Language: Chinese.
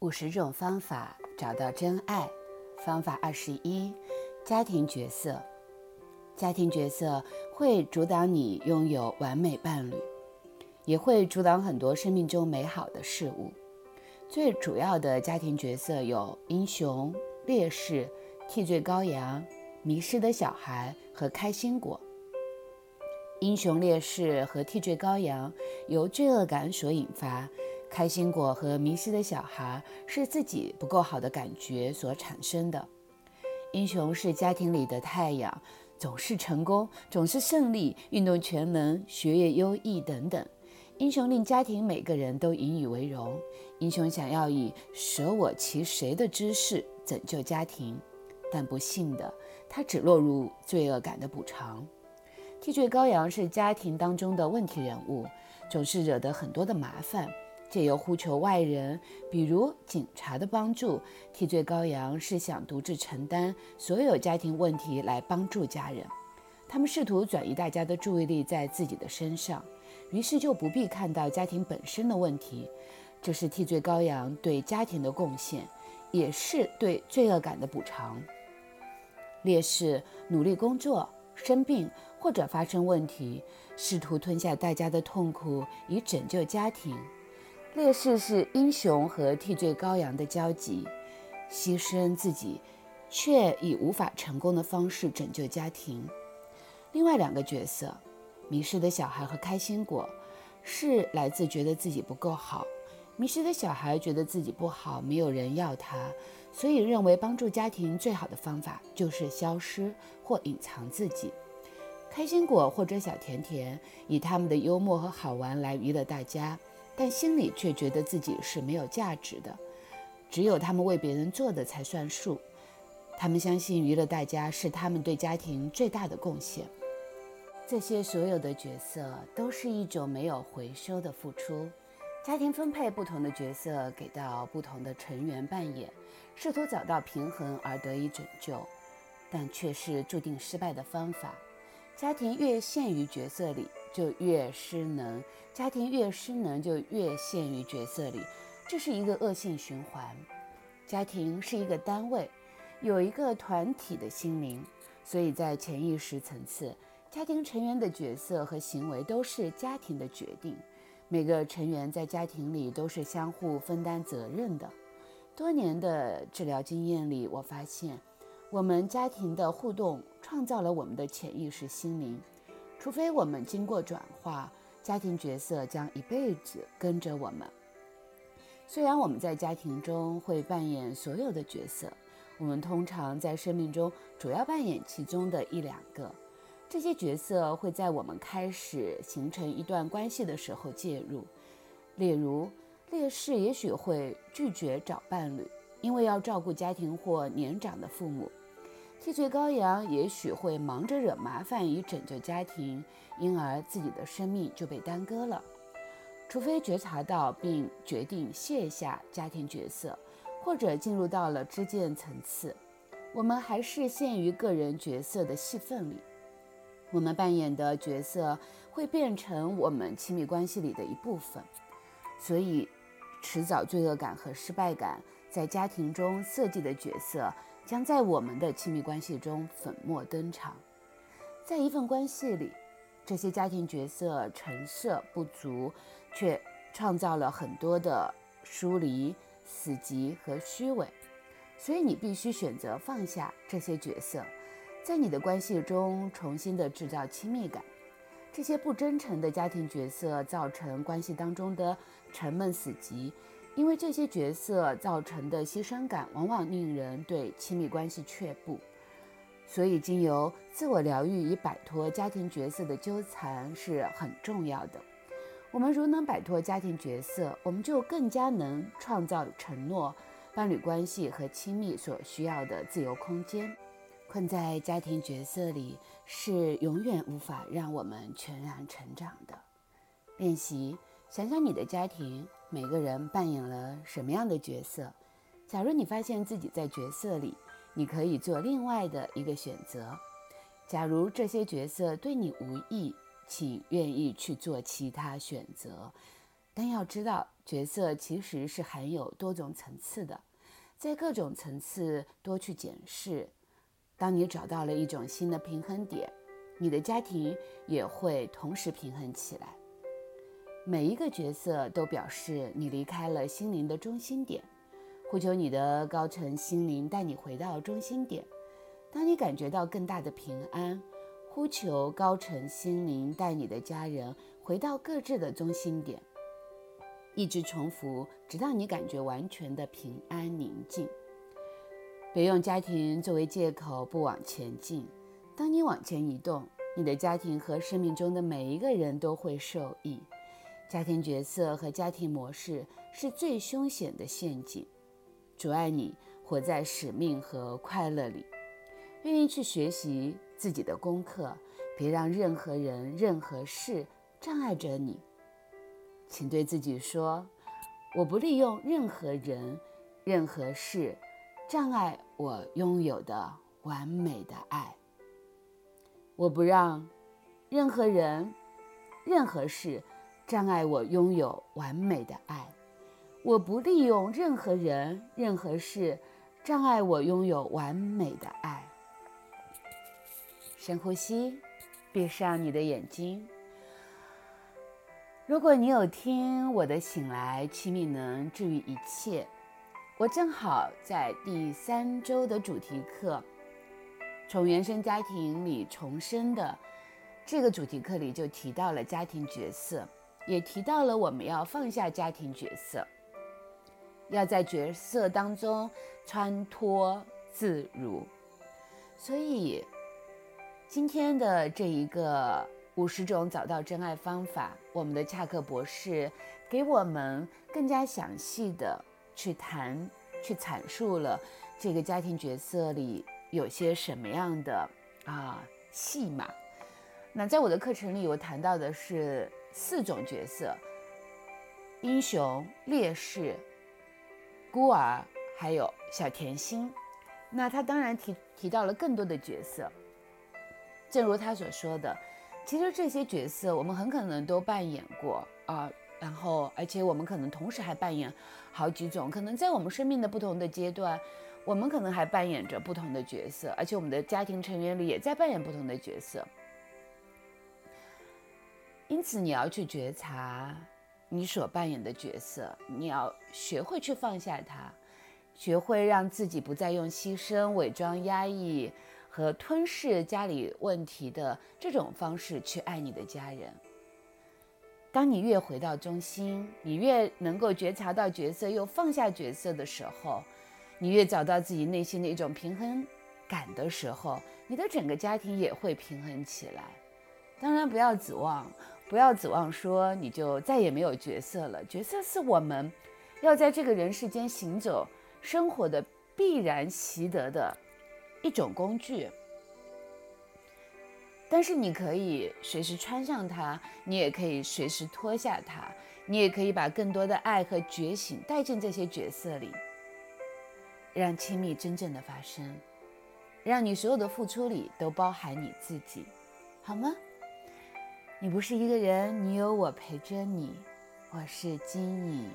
五十种方法找到真爱。方法二十一：家庭角色。家庭角色会阻挡你拥有完美伴侣，也会阻挡很多生命中美好的事物。最主要的家庭角色有英雄、烈士、替罪羔羊、迷失的小孩和开心果。英雄、烈士和替罪羔羊由罪恶感所引发。开心果和迷失的小孩是自己不够好的感觉所产生的。英雄是家庭里的太阳，总是成功，总是胜利，运动全能，学业优异等等。英雄令家庭每个人都引以为荣。英雄想要以舍我其谁的姿势拯救家庭，但不幸的，他只落入罪恶感的补偿。替罪羔羊是家庭当中的问题人物，总是惹得很多的麻烦。借由呼求外人，比如警察的帮助，替罪羔羊是想独自承担所有家庭问题来帮助家人。他们试图转移大家的注意力在自己的身上，于是就不必看到家庭本身的问题。这是替罪羔羊对家庭的贡献，也是对罪恶感的补偿。烈士努力工作，生病或者发生问题，试图吞下大家的痛苦以拯救家庭。烈士是英雄和替罪羔羊的交集，牺牲自己，却以无法成功的方式拯救家庭。另外两个角色，迷失的小孩和开心果，是来自觉得自己不够好。迷失的小孩觉得自己不好，没有人要他，所以认为帮助家庭最好的方法就是消失或隐藏自己。开心果或者小甜甜以他们的幽默和好玩来娱乐大家。但心里却觉得自己是没有价值的，只有他们为别人做的才算数。他们相信娱乐大家是他们对家庭最大的贡献。这些所有的角色都是一种没有回收的付出。家庭分配不同的角色给到不同的成员扮演，试图找到平衡而得以拯救，但却是注定失败的方法。家庭越陷于角色里。就越失能，家庭越失能，就越陷于角色里，这是一个恶性循环。家庭是一个单位，有一个团体的心灵，所以在潜意识层次，家庭成员的角色和行为都是家庭的决定。每个成员在家庭里都是相互分担责任的。多年的治疗经验里，我发现，我们家庭的互动创造了我们的潜意识心灵。除非我们经过转化，家庭角色将一辈子跟着我们。虽然我们在家庭中会扮演所有的角色，我们通常在生命中主要扮演其中的一两个。这些角色会在我们开始形成一段关系的时候介入。例如，烈士也许会拒绝找伴侣，因为要照顾家庭或年长的父母。替罪羔羊也许会忙着惹麻烦以拯救家庭，因而自己的生命就被耽搁了。除非觉察到并决定卸下家庭角色，或者进入到了知见层次，我们还是陷于个人角色的戏份里。我们扮演的角色会变成我们亲密关系里的一部分，所以迟早罪恶感和失败感在家庭中设计的角色。将在我们的亲密关系中粉墨登场。在一份关系里，这些家庭角色成色不足，却创造了很多的疏离、死寂和虚伪。所以你必须选择放下这些角色，在你的关系中重新的制造亲密感。这些不真诚的家庭角色造成关系当中的沉闷死寂。因为这些角色造成的牺牲感，往往令人对亲密关系却步。所以，经由自我疗愈以摆脱家庭角色的纠缠是很重要的。我们如能摆脱家庭角色，我们就更加能创造承诺、伴侣关系和亲密所需要的自由空间。困在家庭角色里，是永远无法让我们全然成长的。练习，想想你的家庭。每个人扮演了什么样的角色？假如你发现自己在角色里，你可以做另外的一个选择。假如这些角色对你无益，请愿意去做其他选择。但要知道，角色其实是含有多种层次的，在各种层次多去检视。当你找到了一种新的平衡点，你的家庭也会同时平衡起来。每一个角色都表示你离开了心灵的中心点，呼求你的高层心灵带你回到中心点。当你感觉到更大的平安，呼求高层心灵带你的家人回到各自的中心点。一直重复，直到你感觉完全的平安宁静。别用家庭作为借口不往前进。当你往前移动，你的家庭和生命中的每一个人都会受益。家庭角色和家庭模式是最凶险的陷阱，阻碍你活在使命和快乐里。愿意去学习自己的功课，别让任何人、任何事障碍着你。请对自己说：“我不利用任何人、任何事障碍我拥有的完美的爱。我不让任何人、任何事障碍我拥有完美的爱。我不利用任何人、任何事障碍我拥有完美的爱。”深呼吸，闭上你的眼睛。如果你有听我的《醒来，亲密能治愈一切》，我正好在第三周的主题课“从原生家庭里重生”的这个主题课里，就提到了家庭角色，也提到了我们要放下家庭角色，要在角色当中穿脱自如。所以，今天的这一个。五十种找到真爱方法，我们的恰克博士给我们更加详细的去谈、去阐述了这个家庭角色里有些什么样的啊戏码。那在我的课程里，我谈到的是四种角色：英雄、烈士、孤儿，还有小甜心。那他当然提提到了更多的角色，正如他所说的。其实这些角色我们很可能都扮演过啊，然后而且我们可能同时还扮演好几种，可能在我们生命的不同的阶段，我们可能还扮演着不同的角色，而且我们的家庭成员里也在扮演不同的角色。因此，你要去觉察你所扮演的角色，你要学会去放下它，学会让自己不再用牺牲、伪装、压抑。和吞噬家里问题的这种方式去爱你的家人。当你越回到中心，你越能够觉察到角色，又放下角色的时候，你越找到自己内心的一种平衡感的时候，你的整个家庭也会平衡起来。当然，不要指望，不要指望说你就再也没有角色了。角色是我们要在这个人世间行走、生活的必然习得的。一种工具，但是你可以随时穿上它，你也可以随时脱下它，你也可以把更多的爱和觉醒带进这些角色里，让亲密真正的发生，让你所有的付出里都包含你自己，好吗？你不是一个人，你有我陪着你，我是金颖。